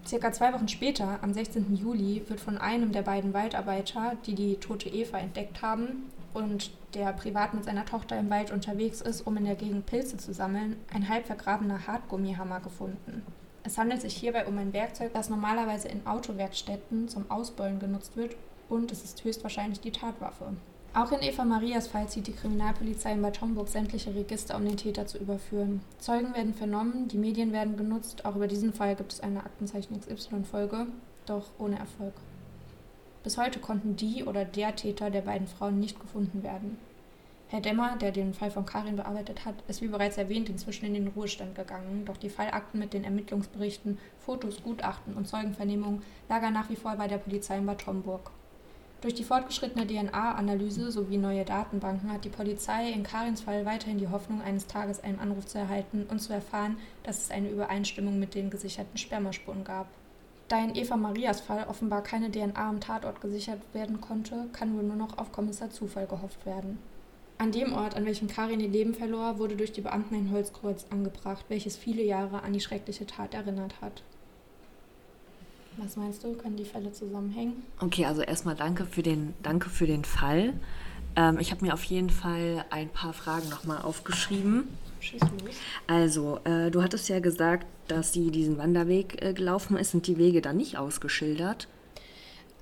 Circa zwei Wochen später, am 16. Juli, wird von einem der beiden Waldarbeiter, die die tote Eva entdeckt haben, und der privat mit seiner Tochter im Wald unterwegs ist, um in der Gegend Pilze zu sammeln, ein halb vergrabener Hartgummihammer gefunden. Es handelt sich hierbei um ein Werkzeug, das normalerweise in Autowerkstätten zum Ausbeulen genutzt wird und es ist höchstwahrscheinlich die Tatwaffe. Auch in Eva Marias Fall zieht die Kriminalpolizei in Bad Homburg sämtliche Register, um den Täter zu überführen. Zeugen werden vernommen, die Medien werden genutzt, auch über diesen Fall gibt es eine Aktenzeichen XY-Folge, doch ohne Erfolg. Bis heute konnten die oder der Täter der beiden Frauen nicht gefunden werden. Herr Demmer, der den Fall von Karin bearbeitet hat, ist wie bereits erwähnt inzwischen in den Ruhestand gegangen, doch die Fallakten mit den Ermittlungsberichten, Fotos, Gutachten und Zeugenvernehmungen lagern nach wie vor bei der Polizei in Bad Homburg. Durch die fortgeschrittene DNA-Analyse sowie neue Datenbanken hat die Polizei in Karins Fall weiterhin die Hoffnung, eines Tages einen Anruf zu erhalten und zu erfahren, dass es eine Übereinstimmung mit den gesicherten Spermaspuren gab. Da in Eva Marias Fall offenbar keine DNA am Tatort gesichert werden konnte, kann wohl nur noch auf Kommissar Zufall gehofft werden. An dem Ort, an welchem Karin ihr Leben verlor, wurde durch die Beamten ein Holzkreuz angebracht, welches viele Jahre an die schreckliche Tat erinnert hat. Was meinst du? Können die Fälle zusammenhängen? Okay, also erstmal danke für den, danke für den Fall. Ähm, ich habe mir auf jeden Fall ein paar Fragen nochmal aufgeschrieben. Schieß los. Also, äh, du hattest ja gesagt, dass sie diesen Wanderweg äh, gelaufen ist. Sind die Wege da nicht ausgeschildert?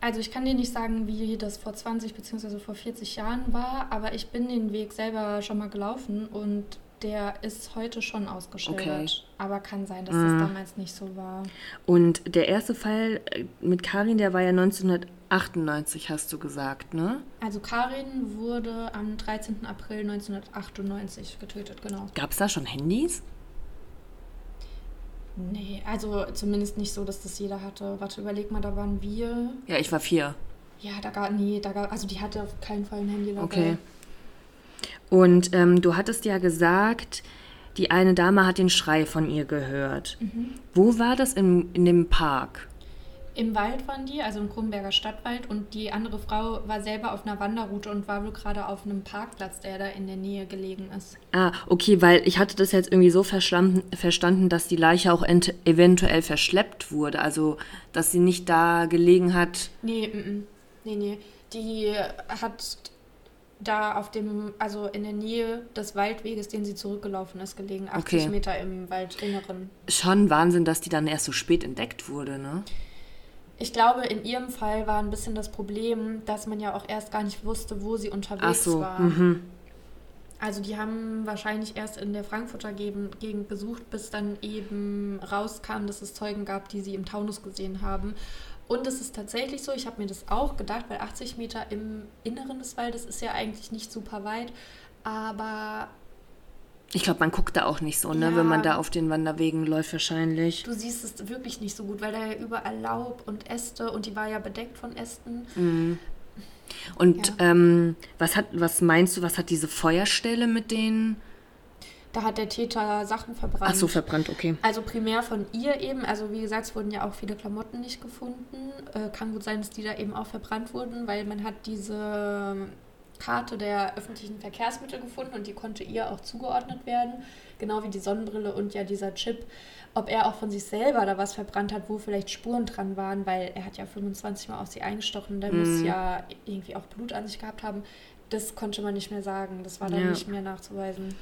Also ich kann dir nicht sagen, wie das vor 20 bzw. vor 40 Jahren war, aber ich bin den Weg selber schon mal gelaufen und der ist heute schon ausgeschildert. Okay. Aber kann sein, dass mhm. das damals nicht so war. Und der erste Fall äh, mit Karin, der war ja 1998, hast du gesagt, ne? Also Karin wurde am 13. April 1998 getötet, genau. Gab es da schon Handys? Nee, also zumindest nicht so, dass das jeder hatte. Warte, überleg mal, da waren wir. Ja, ich war vier. Ja, da gab, nee, da gab, also die hatte auf keinen Fall ein Handy dabei. Okay. Und ähm, du hattest ja gesagt, die eine Dame hat den Schrei von ihr gehört. Mhm. Wo war das in, in dem Park? Im Wald waren die, also im Kronberger Stadtwald. Und die andere Frau war selber auf einer Wanderroute und war wohl gerade auf einem Parkplatz, der da in der Nähe gelegen ist. Ah, okay, weil ich hatte das jetzt irgendwie so verstanden, dass die Leiche auch eventuell verschleppt wurde. Also, dass sie nicht da gelegen hat. Nee, m -m. nee, nee. Die hat da auf dem, also in der Nähe des Waldweges, den sie zurückgelaufen ist, gelegen, 80 okay. Meter im Waldinneren. Schon Wahnsinn, dass die dann erst so spät entdeckt wurde, ne? Ich glaube, in ihrem Fall war ein bisschen das Problem, dass man ja auch erst gar nicht wusste, wo sie unterwegs so, war. Mhm. Also die haben wahrscheinlich erst in der Frankfurter Gegend besucht, bis dann eben rauskam, dass es Zeugen gab, die sie im Taunus gesehen haben. Und es ist tatsächlich so, ich habe mir das auch gedacht, weil 80 Meter im Inneren des Waldes ist ja eigentlich nicht super weit, aber ich glaube, man guckt da auch nicht so, ne, ja. wenn man da auf den Wanderwegen läuft wahrscheinlich. Du siehst es wirklich nicht so gut, weil da ja überall Laub und Äste und die war ja bedeckt von Ästen. Mhm. Und ja. ähm, was hat, was meinst du, was hat diese Feuerstelle mit denen? Da hat der Täter Sachen verbrannt. Ach so, verbrannt, okay. Also primär von ihr eben. Also wie gesagt, es wurden ja auch viele Klamotten nicht gefunden. Äh, kann gut sein, dass die da eben auch verbrannt wurden, weil man hat diese Karte der öffentlichen Verkehrsmittel gefunden und die konnte ihr auch zugeordnet werden. Genau wie die Sonnenbrille und ja dieser Chip. Ob er auch von sich selber da was verbrannt hat, wo vielleicht Spuren dran waren, weil er hat ja 25 Mal auf sie eingestochen, der mm. muss ja irgendwie auch Blut an sich gehabt haben das konnte man nicht mehr sagen. Das war dann ja. nicht mehr nachzuweisen.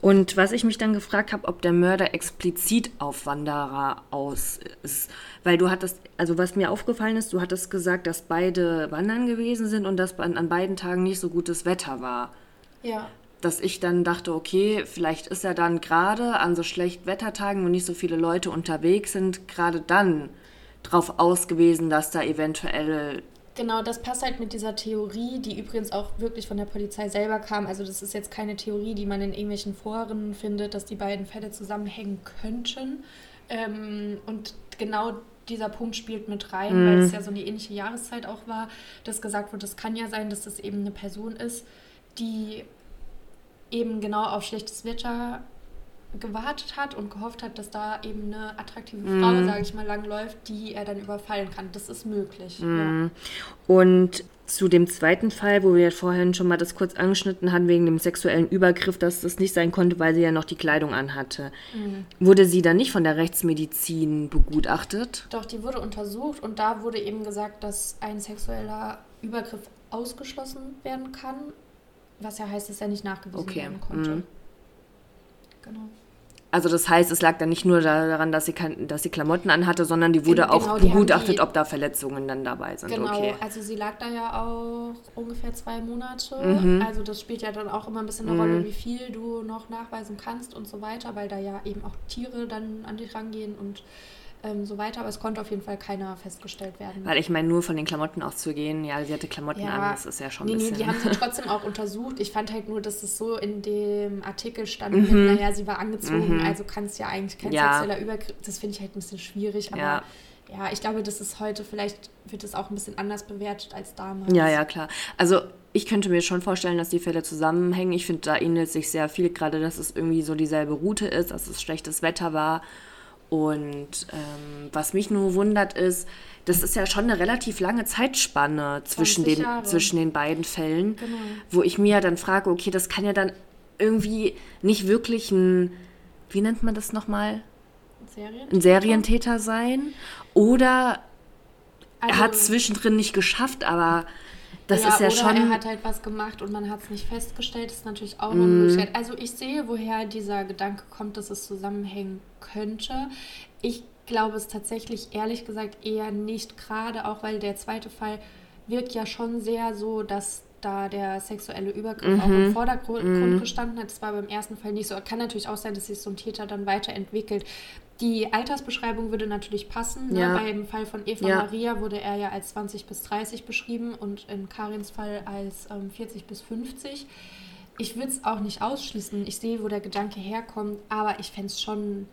Und was ich mich dann gefragt habe, ob der Mörder explizit auf Wanderer aus ist. Weil du hattest, also was mir aufgefallen ist, du hattest gesagt, dass beide wandern gewesen sind und dass an beiden Tagen nicht so gutes Wetter war. Ja. Dass ich dann dachte, okay, vielleicht ist er dann gerade an so schlecht Wettertagen, wo nicht so viele Leute unterwegs sind, gerade dann drauf ausgewiesen, dass da eventuell Genau, das passt halt mit dieser Theorie, die übrigens auch wirklich von der Polizei selber kam. Also das ist jetzt keine Theorie, die man in irgendwelchen Foren findet, dass die beiden Fälle zusammenhängen könnten. Ähm, und genau dieser Punkt spielt mit rein, mhm. weil es ja so eine ähnliche Jahreszeit auch war, dass gesagt wurde, es kann ja sein, dass das eben eine Person ist, die eben genau auf schlechtes Wetter gewartet hat und gehofft hat, dass da eben eine attraktive mm. Frau, sage ich mal, langläuft, die er dann überfallen kann. Das ist möglich. Mm. Ja. Und zu dem zweiten Fall, wo wir vorhin schon mal das kurz angeschnitten hatten, wegen dem sexuellen Übergriff, dass das nicht sein konnte, weil sie ja noch die Kleidung anhatte. Mhm. Wurde sie dann nicht von der Rechtsmedizin begutachtet? Doch, die wurde untersucht und da wurde eben gesagt, dass ein sexueller Übergriff ausgeschlossen werden kann, was ja heißt, dass er nicht nachgewiesen okay. werden konnte. Mhm. Genau. Also das heißt, es lag dann nicht nur daran, dass sie, dass sie Klamotten anhatte, sondern die wurde genau, auch begutachtet, ob da Verletzungen dann dabei sind. Genau, okay. also sie lag da ja auch ungefähr zwei Monate. Mhm. Also das spielt ja dann auch immer ein bisschen eine mhm. Rolle, wie viel du noch nachweisen kannst und so weiter, weil da ja eben auch Tiere dann an dich rangehen und ähm, so weiter. Aber es konnte auf jeden Fall keiner festgestellt werden. Weil ich meine, nur von den Klamotten auszugehen, ja, sie hatte Klamotten ja, an, das ist ja schon nee, ein bisschen... Nee, die haben sie trotzdem auch untersucht. Ich fand halt nur, dass es so in dem Artikel stand, mhm. naja, sie war angezogen, mhm. also kann es ja eigentlich kein ja. sexueller Übergriff... Das finde ich halt ein bisschen schwierig, aber... Ja. Ja, ich glaube, das ist heute, vielleicht wird es auch ein bisschen anders bewertet als damals. Ja, ja, klar. Also ich könnte mir schon vorstellen, dass die Fälle zusammenhängen. Ich finde, da ähnelt sich sehr viel, gerade dass es irgendwie so dieselbe Route ist, dass es schlechtes Wetter war und ähm, was mich nur wundert ist, das ist ja schon eine relativ lange Zeitspanne zwischen den, zwischen den beiden Fällen, genau. wo ich mir dann frage, okay, das kann ja dann irgendwie nicht wirklich ein, wie nennt man das nochmal? Serientäter? Ein Serientäter sein. Oder also, er hat es zwischendrin nicht geschafft, aber das ja, ist ja oder schon. Er hat halt was gemacht und man hat es nicht festgestellt. Das ist natürlich auch noch eine mhm. Möglichkeit. Also ich sehe, woher dieser Gedanke kommt, dass es zusammenhängen könnte. Ich glaube es tatsächlich, ehrlich gesagt, eher nicht, gerade auch weil der zweite Fall wirkt ja schon sehr so, dass da der sexuelle Übergriff mhm. auch im Vordergrund mhm. gestanden hat. Das war beim ersten Fall nicht so. Kann natürlich auch sein, dass sich so ein Täter dann weiterentwickelt. Die Altersbeschreibung würde natürlich passen. Ne? Ja. Ne? Beim Fall von Eva ja. Maria wurde er ja als 20 bis 30 beschrieben und in Karins Fall als ähm, 40 bis 50. Ich würde es auch nicht ausschließen. Ich sehe, wo der Gedanke herkommt, aber ich fände es schon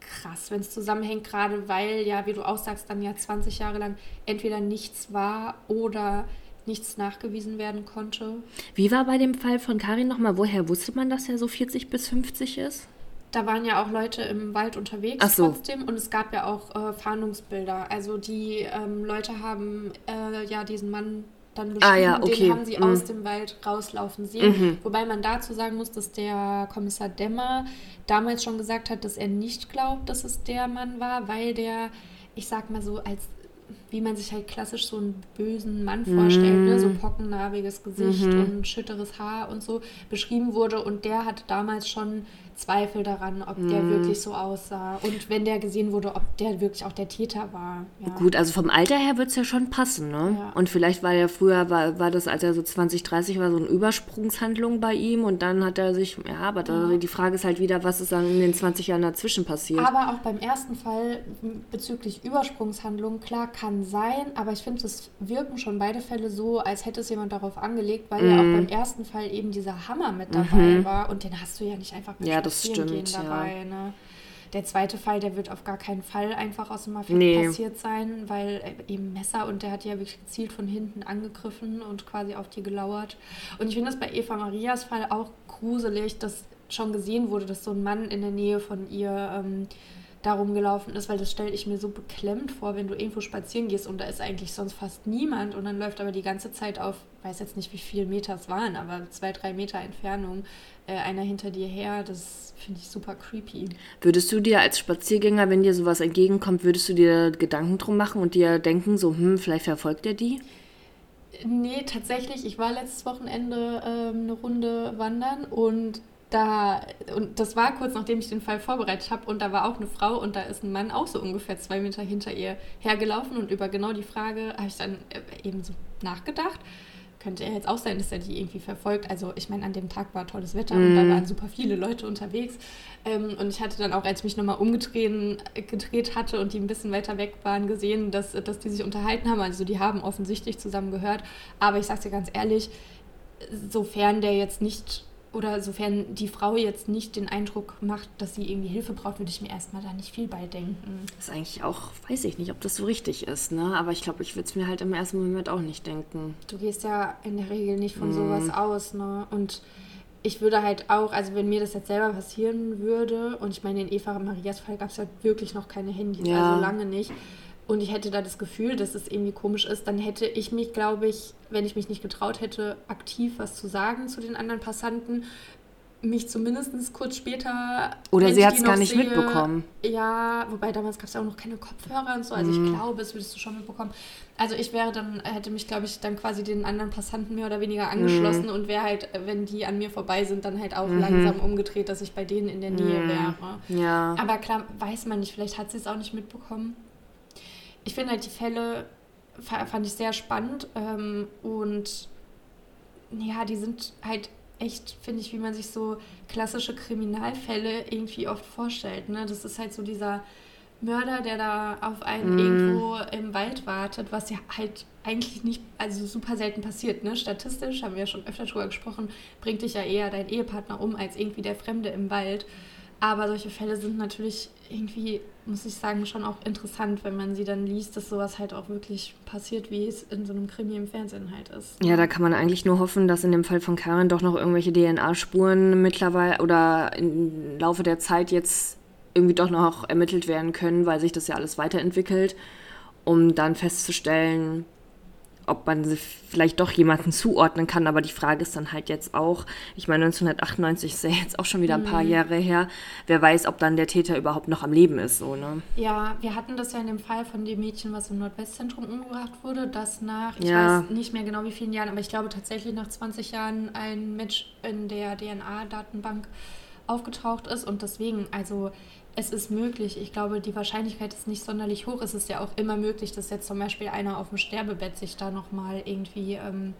krass, wenn es zusammenhängt, gerade weil ja, wie du auch sagst, dann ja 20 Jahre lang entweder nichts war oder nichts nachgewiesen werden konnte. Wie war bei dem Fall von Karin nochmal? Woher wusste man, dass er so 40 bis 50 ist? Da waren ja auch Leute im Wald unterwegs so. trotzdem und es gab ja auch äh, Fahndungsbilder. Also die ähm, Leute haben äh, ja diesen Mann dann beschrieben, ah, ja, okay. den haben sie mhm. aus dem Wald rauslaufen sehen. Mhm. Wobei man dazu sagen muss, dass der Kommissar Demmer damals schon gesagt hat, dass er nicht glaubt, dass es der Mann war, weil der, ich sag mal so, als wie man sich halt klassisch so einen bösen Mann vorstellt, mm. ne? so mhm. pockennarbiges Gesicht mm und schütteres Haar und so beschrieben wurde. Und der hat damals schon Zweifel daran, ob mm. der wirklich so aussah. Und wenn der gesehen wurde, ob der wirklich auch der Täter war. Ja. Gut, also vom Alter her wird es ja schon passen, ne? Ja. Und vielleicht war ja früher, war, war das, als er so 20, 30 war, so eine Übersprungshandlung bei ihm und dann hat er sich, ja, aber da, ja. die Frage ist halt wieder, was ist dann in den 20 Jahren dazwischen passiert. Aber auch beim ersten Fall bezüglich Übersprungshandlung, klar, kann sein, aber ich finde, es wirken schon beide Fälle so, als hätte es jemand darauf angelegt, weil ja auch mhm. beim ersten Fall eben dieser Hammer mit dabei mhm. war und den hast du ja nicht einfach mit ja, das stimmt, gehen dabei. Ja. Ne? Der zweite Fall, der wird auf gar keinen Fall einfach aus dem Affekt nee. passiert sein, weil äh, eben Messer und der hat ja wirklich gezielt von hinten angegriffen und quasi auf die gelauert. Und ich finde das bei Eva Marias Fall auch gruselig, dass schon gesehen wurde, dass so ein Mann in der Nähe von ihr ähm, darum gelaufen ist, weil das stelle ich mir so beklemmt vor, wenn du irgendwo spazieren gehst und da ist eigentlich sonst fast niemand und dann läuft aber die ganze Zeit auf, weiß jetzt nicht, wie viele Meter es waren, aber zwei, drei Meter Entfernung äh, einer hinter dir her. Das finde ich super creepy. Würdest du dir als Spaziergänger, wenn dir sowas entgegenkommt, würdest du dir Gedanken drum machen und dir denken, so, hm, vielleicht verfolgt er die? Nee, tatsächlich. Ich war letztes Wochenende ähm, eine Runde wandern und da, und das war kurz nachdem ich den Fall vorbereitet habe, und da war auch eine Frau und da ist ein Mann auch so ungefähr zwei Meter hinter ihr hergelaufen und über genau die Frage habe ich dann äh, eben so nachgedacht. Könnte er jetzt auch sein, dass er die irgendwie verfolgt. Also ich meine, an dem Tag war tolles Wetter mm. und da mhm. waren super viele Leute unterwegs. Ähm, und ich hatte dann auch, als ich mich nochmal umgedreht gedreht hatte und die ein bisschen weiter weg waren, gesehen, dass, dass die sich unterhalten haben. Also die haben offensichtlich zusammen gehört. Aber ich sage dir ganz ehrlich, sofern der jetzt nicht oder sofern die Frau jetzt nicht den Eindruck macht, dass sie irgendwie Hilfe braucht, würde ich mir erstmal da nicht viel bei denken. Das ist eigentlich auch, weiß ich nicht, ob das so richtig ist, ne? Aber ich glaube, ich würde es mir halt im ersten Moment auch nicht denken. Du gehst ja in der Regel nicht von mm. sowas aus, ne? Und ich würde halt auch, also wenn mir das jetzt selber passieren würde, und ich meine, in Eva und Marias Fall gab es halt wirklich noch keine Handys, ja. also lange nicht und ich hätte da das Gefühl, dass es irgendwie komisch ist, dann hätte ich mich, glaube ich, wenn ich mich nicht getraut hätte, aktiv was zu sagen zu den anderen Passanten, mich zumindest kurz später. Oder sie hat es gar nicht sehe, mitbekommen. Ja, wobei damals gab es ja auch noch keine Kopfhörer und so. Also mm. ich glaube, es würdest du schon mitbekommen. Also ich wäre dann, hätte mich, glaube ich, dann quasi den anderen Passanten mehr oder weniger angeschlossen mm. und wäre halt, wenn die an mir vorbei sind, dann halt auch mm langsam umgedreht, dass ich bei denen in der Nähe mhm. wäre. Ja. Aber klar, weiß man nicht, vielleicht hat sie es auch nicht mitbekommen ich finde halt die Fälle fand ich sehr spannend ähm, und ja, die sind halt echt, finde ich, wie man sich so klassische Kriminalfälle irgendwie oft vorstellt. Ne? Das ist halt so dieser Mörder, der da auf einen mm. irgendwo im Wald wartet, was ja halt eigentlich nicht, also super selten passiert. Ne? Statistisch, haben wir ja schon öfter drüber gesprochen, bringt dich ja eher dein Ehepartner um als irgendwie der Fremde im Wald. Aber solche Fälle sind natürlich irgendwie, muss ich sagen, schon auch interessant, wenn man sie dann liest, dass sowas halt auch wirklich passiert, wie es in so einem Krimi im Fernsehen halt ist. Ja, da kann man eigentlich nur hoffen, dass in dem Fall von Karen doch noch irgendwelche DNA-Spuren mittlerweile oder im Laufe der Zeit jetzt irgendwie doch noch ermittelt werden können, weil sich das ja alles weiterentwickelt, um dann festzustellen, ob man vielleicht doch jemanden zuordnen kann. Aber die Frage ist dann halt jetzt auch, ich meine, 1998 ist ja jetzt auch schon wieder ein paar mhm. Jahre her. Wer weiß, ob dann der Täter überhaupt noch am Leben ist, so, ne? Ja, wir hatten das ja in dem Fall von dem Mädchen, was im Nordwestzentrum umgebracht wurde, dass nach, ich ja. weiß nicht mehr genau wie vielen Jahren, aber ich glaube tatsächlich nach 20 Jahren ein Match in der DNA-Datenbank aufgetaucht ist und deswegen, also es ist möglich. Ich glaube, die Wahrscheinlichkeit ist nicht sonderlich hoch. Es ist ja auch immer möglich, dass jetzt zum Beispiel einer auf dem Sterbebett sich da nochmal irgendwie ähm,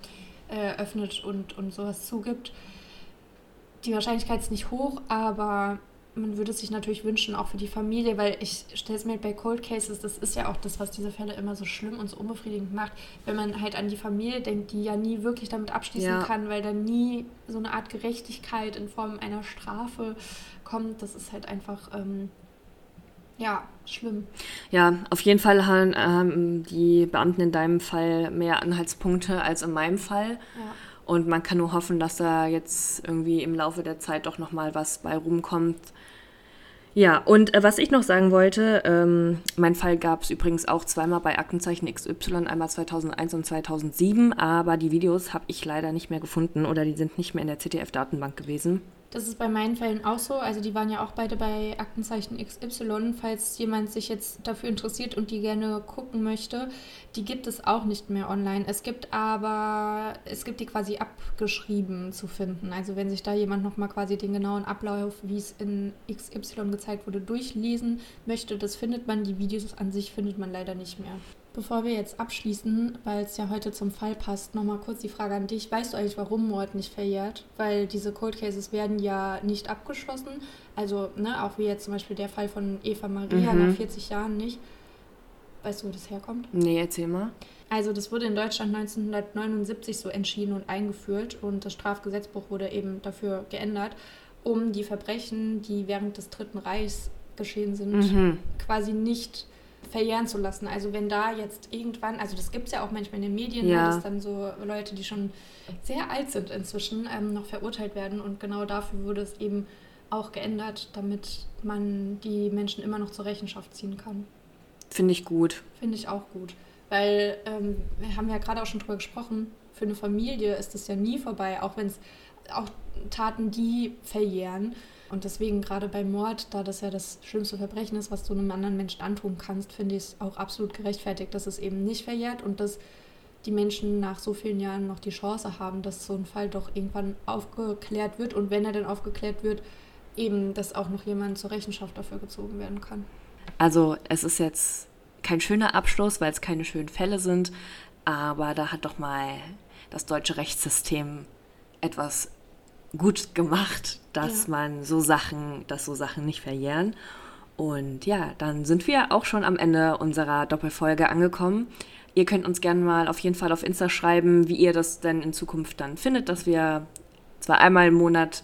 äh, öffnet und, und sowas zugibt. Die Wahrscheinlichkeit ist nicht hoch, aber man würde sich natürlich wünschen, auch für die Familie, weil ich stelle es mir bei Cold Cases, das ist ja auch das, was diese Fälle immer so schlimm und so unbefriedigend macht, wenn man halt an die Familie denkt, die ja nie wirklich damit abschließen ja. kann, weil da nie so eine Art Gerechtigkeit in Form einer Strafe kommt. Das ist halt einfach, ähm, ja, schlimm. Ja, auf jeden Fall haben ähm, die Beamten in deinem Fall mehr Anhaltspunkte als in meinem Fall. Ja. Und man kann nur hoffen, dass da jetzt irgendwie im Laufe der Zeit doch nochmal was bei rumkommt. Ja, und äh, was ich noch sagen wollte, ähm, mein Fall gab es übrigens auch zweimal bei Aktenzeichen XY, einmal 2001 und 2007, aber die Videos habe ich leider nicht mehr gefunden oder die sind nicht mehr in der CTF-Datenbank gewesen. Das ist bei meinen Fällen auch so. Also die waren ja auch beide bei Aktenzeichen XY. Falls jemand sich jetzt dafür interessiert und die gerne gucken möchte, die gibt es auch nicht mehr online. Es gibt aber, es gibt die quasi abgeschrieben zu finden. Also wenn sich da jemand nochmal quasi den genauen Ablauf, wie es in XY gezeigt wurde, durchlesen möchte, das findet man. Die Videos an sich findet man leider nicht mehr. Bevor wir jetzt abschließen, weil es ja heute zum Fall passt, nochmal kurz die Frage an dich. Weißt du eigentlich, warum Mord nicht verjährt? Weil diese Cold Cases werden ja nicht abgeschlossen. Also, ne, auch wie jetzt zum Beispiel der Fall von Eva Maria mhm. nach 40 Jahren nicht. Weißt du, wo das herkommt? Nee, erzähl mal. Also, das wurde in Deutschland 1979 so entschieden und eingeführt und das Strafgesetzbuch wurde eben dafür geändert, um die Verbrechen, die während des Dritten Reichs geschehen sind, mhm. quasi nicht verjähren zu lassen. Also wenn da jetzt irgendwann, also das gibt es ja auch manchmal in den Medien, ne, ja. dass dann so Leute, die schon sehr alt sind inzwischen, ähm, noch verurteilt werden. Und genau dafür wurde es eben auch geändert, damit man die Menschen immer noch zur Rechenschaft ziehen kann. Finde ich gut. Finde ich auch gut. Weil ähm, wir haben ja gerade auch schon drüber gesprochen, für eine Familie ist es ja nie vorbei, auch wenn es auch Taten, die verjähren. Und deswegen gerade bei Mord, da das ja das schlimmste Verbrechen ist, was du einem anderen Menschen antun kannst, finde ich es auch absolut gerechtfertigt, dass es eben nicht verjährt und dass die Menschen nach so vielen Jahren noch die Chance haben, dass so ein Fall doch irgendwann aufgeklärt wird und wenn er dann aufgeklärt wird, eben, dass auch noch jemand zur Rechenschaft dafür gezogen werden kann. Also es ist jetzt kein schöner Abschluss, weil es keine schönen Fälle sind, aber da hat doch mal das deutsche Rechtssystem etwas gut gemacht, dass ja. man so Sachen, dass so Sachen nicht verjähren. Und ja, dann sind wir auch schon am Ende unserer Doppelfolge angekommen. Ihr könnt uns gerne mal auf jeden Fall auf Insta schreiben, wie ihr das denn in Zukunft dann findet, dass wir zwar einmal im Monat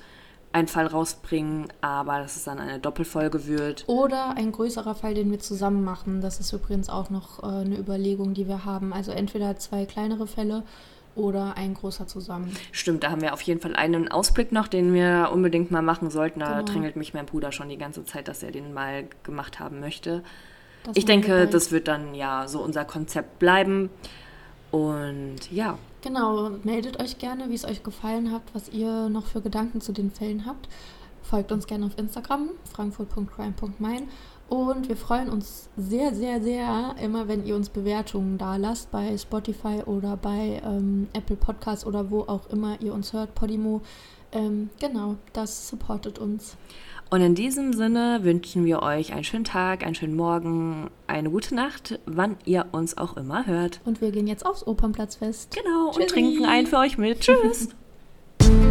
einen Fall rausbringen, aber dass es dann eine Doppelfolge wird. Oder ein größerer Fall, den wir zusammen machen. Das ist übrigens auch noch äh, eine Überlegung, die wir haben. Also entweder zwei kleinere Fälle oder ein großer zusammen. Stimmt, da haben wir auf jeden Fall einen Ausblick noch, den wir unbedingt mal machen sollten. Da Genau. drängelt mich mein Bruder schon die ganze Zeit, dass er den mal gemacht haben möchte. Das ich denke, das wird dann ja so unser Konzept bleiben. Und ja, Genau, meldet euch gerne, wie es euch gefallen hat, was ihr noch für Gedanken zu den Fällen habt. Folgt uns gerne auf Instagram, frankfurt.crime.main. Und wir freuen uns sehr, sehr, sehr immer, wenn ihr uns Bewertungen da lasst bei Spotify oder bei ähm, Apple Podcasts oder wo auch immer ihr uns hört, Podimo. Ähm, genau, das supportet uns. und in diesem Sinne wünschen wir euch einen schönen Tag, einen schönen Morgen, eine gute Nacht, wann ihr uns auch immer hört. Und wir gehen jetzt aufs Opernplatzfest. Genau, und Tschüssi. trinken einen für euch mit. Tschüss.